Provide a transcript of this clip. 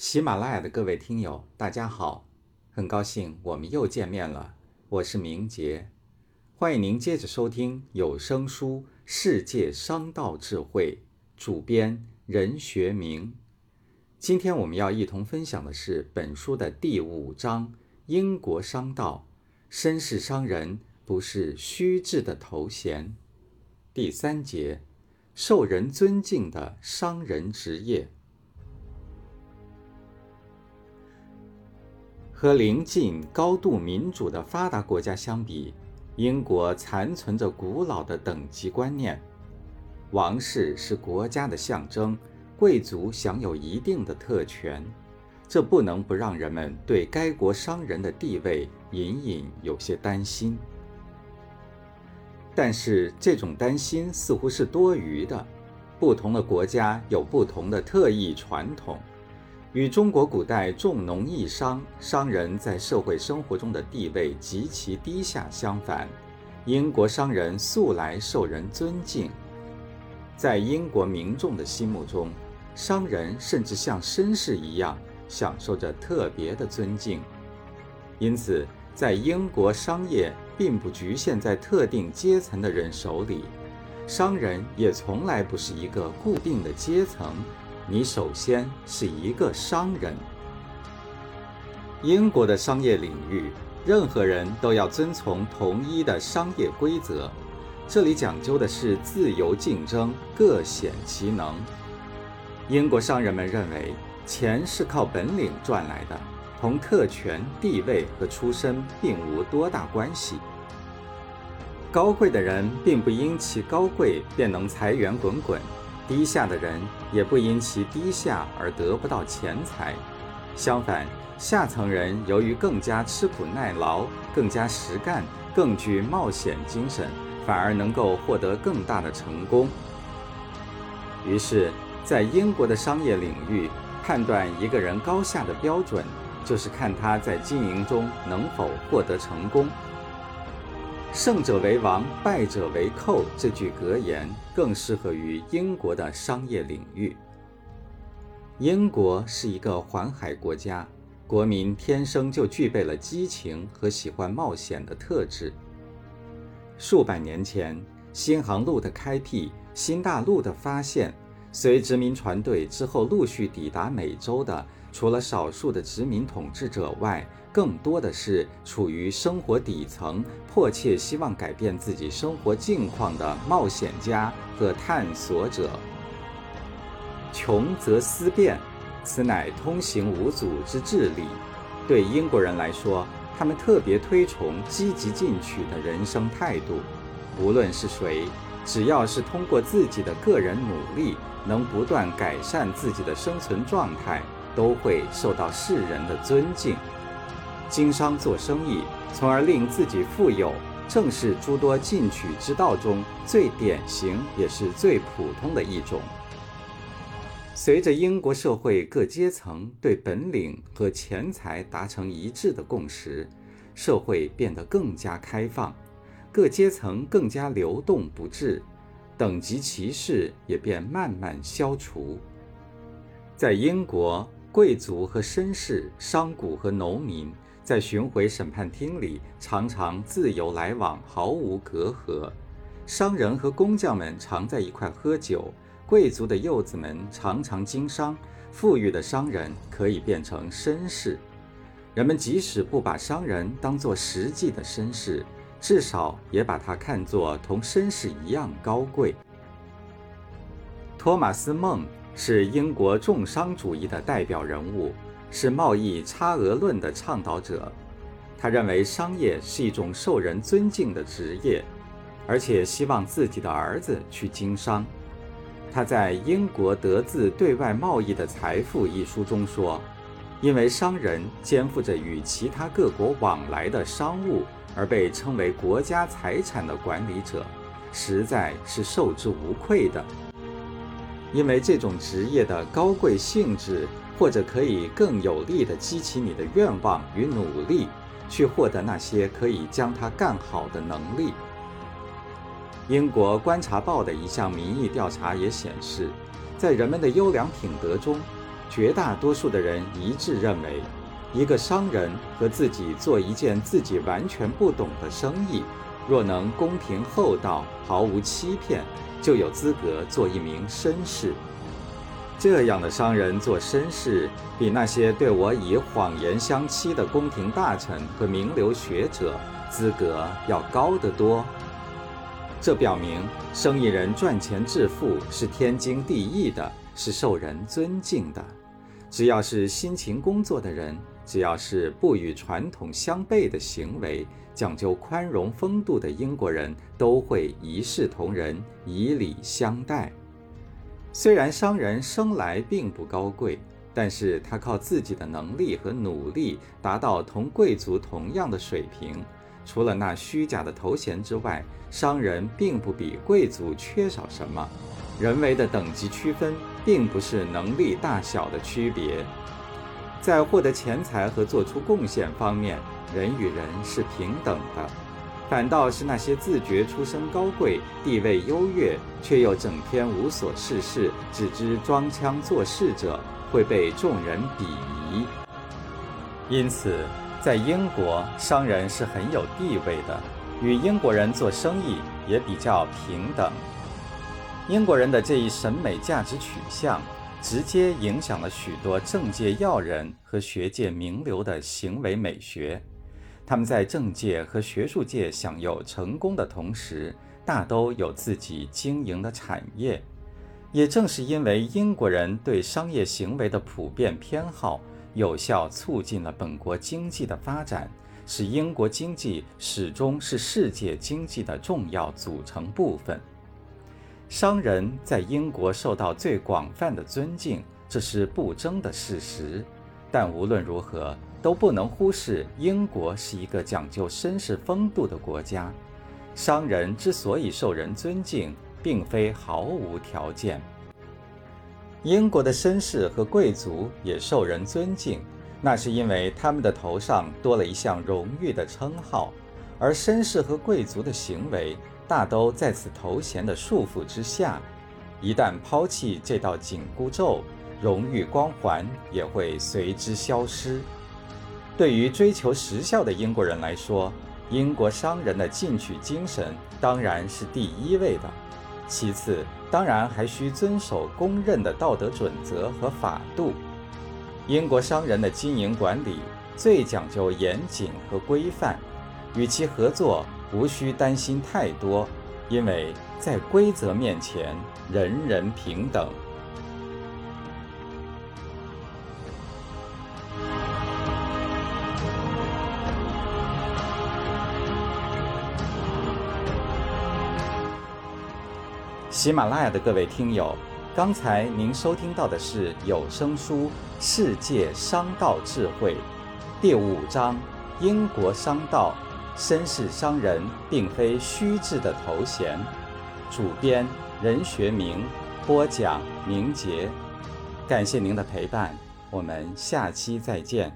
喜马拉雅的各位听友，大家好，很高兴我们又见面了。我是明杰，欢迎您接着收听有声书《世界商道智慧》，主编任学明。今天我们要一同分享的是本书的第五章：英国商道，绅士商人不是虚掷的头衔。第三节。受人尊敬的商人职业，和邻近高度民主的发达国家相比，英国残存着古老的等级观念。王室是国家的象征，贵族享有一定的特权，这不能不让人们对该国商人的地位隐隐有些担心。但是这种担心似乎是多余的。不同的国家有不同的特异传统，与中国古代重农抑商、商人在社会生活中的地位极其低下相反，英国商人素来受人尊敬。在英国民众的心目中，商人甚至像绅士一样享受着特别的尊敬。因此，在英国商业。并不局限在特定阶层的人手里，商人也从来不是一个固定的阶层。你首先是一个商人。英国的商业领域，任何人都要遵从统一的商业规则，这里讲究的是自由竞争，各显其能。英国商人们认为，钱是靠本领赚来的。同特权、地位和出身并无多大关系。高贵的人并不因其高贵便能财源滚滚，低下的人也不因其低下而得不到钱财。相反，下层人由于更加吃苦耐劳、更加实干、更具冒险精神，反而能够获得更大的成功。于是，在英国的商业领域，判断一个人高下的标准。就是看他在经营中能否获得成功。胜者为王，败者为寇。这句格言更适合于英国的商业领域。英国是一个环海国家，国民天生就具备了激情和喜欢冒险的特质。数百年前，新航路的开辟、新大陆的发现，随殖民船队之后陆续抵达美洲的。除了少数的殖民统治者外，更多的是处于生活底层、迫切希望改变自己生活境况的冒险家和探索者。穷则思变，此乃通行无阻之治理。对英国人来说，他们特别推崇积极进取的人生态度。无论是谁，只要是通过自己的个人努力，能不断改善自己的生存状态。都会受到世人的尊敬。经商做生意，从而令自己富有，正是诸多进取之道中最典型也是最普通的一种。随着英国社会各阶层对本领和钱财达成一致的共识，社会变得更加开放，各阶层更加流动不滞，等级歧视也便慢慢消除。在英国。贵族和绅士、商贾和农民在巡回审判厅里常常自由来往，毫无隔阂。商人和工匠们常在一块喝酒，贵族的幼子们常常经商，富裕的商人可以变成绅士。人们即使不把商人当作实际的绅士，至少也把他看作同绅士一样高贵。托马斯·孟。是英国重商主义的代表人物，是贸易差额论的倡导者。他认为商业是一种受人尊敬的职业，而且希望自己的儿子去经商。他在《英国得自对外贸易的财富》一书中说：“因为商人肩负着与其他各国往来的商务，而被称为国家财产的管理者，实在是受之无愧的。”因为这种职业的高贵性质，或者可以更有力地激起你的愿望与努力，去获得那些可以将它干好的能力。英国观察报的一项民意调查也显示，在人们的优良品德中，绝大多数的人一致认为，一个商人和自己做一件自己完全不懂的生意，若能公平厚道、毫无欺骗，就有资格做一名绅士。这样的商人做绅士，比那些对我以谎言相欺的宫廷大臣和名流学者资格要高得多。这表明，生意人赚钱致富是天经地义的，是受人尊敬的。只要是辛勤工作的人，只要是不与传统相悖的行为，讲究宽容风度的英国人，都会一视同仁，以礼相待。虽然商人生来并不高贵，但是他靠自己的能力和努力，达到同贵族同样的水平。除了那虚假的头衔之外，商人并不比贵族缺少什么。人为的等级区分，并不是能力大小的区别，在获得钱财和做出贡献方面，人与人是平等的。反倒是那些自觉出身高贵、地位优越，却又整天无所事事、只知装腔作势者，会被众人鄙夷。因此，在英国，商人是很有地位的，与英国人做生意也比较平等。英国人的这一审美价值取向，直接影响了许多政界要人和学界名流的行为美学。他们在政界和学术界享有成功的同时，大都有自己经营的产业。也正是因为英国人对商业行为的普遍偏好，有效促进了本国经济的发展，使英国经济始终是世界经济的重要组成部分。商人在英国受到最广泛的尊敬，这是不争的事实。但无论如何，都不能忽视英国是一个讲究绅士风度的国家。商人之所以受人尊敬，并非毫无条件。英国的绅士和贵族也受人尊敬，那是因为他们的头上多了一项荣誉的称号，而绅士和贵族的行为。大都在此头衔的束缚之下，一旦抛弃这道紧箍咒，荣誉光环也会随之消失。对于追求时效的英国人来说，英国商人的进取精神当然是第一位的，其次当然还需遵守公认的道德准则和法度。英国商人的经营管理最讲究严谨和规范，与其合作。无需担心太多，因为在规则面前，人人平等。喜马拉雅的各位听友，刚才您收听到的是有声书《世界商道智慧》第五章：英国商道。绅士商人并非虚掷的头衔。主编任学明，播讲明杰。感谢您的陪伴，我们下期再见。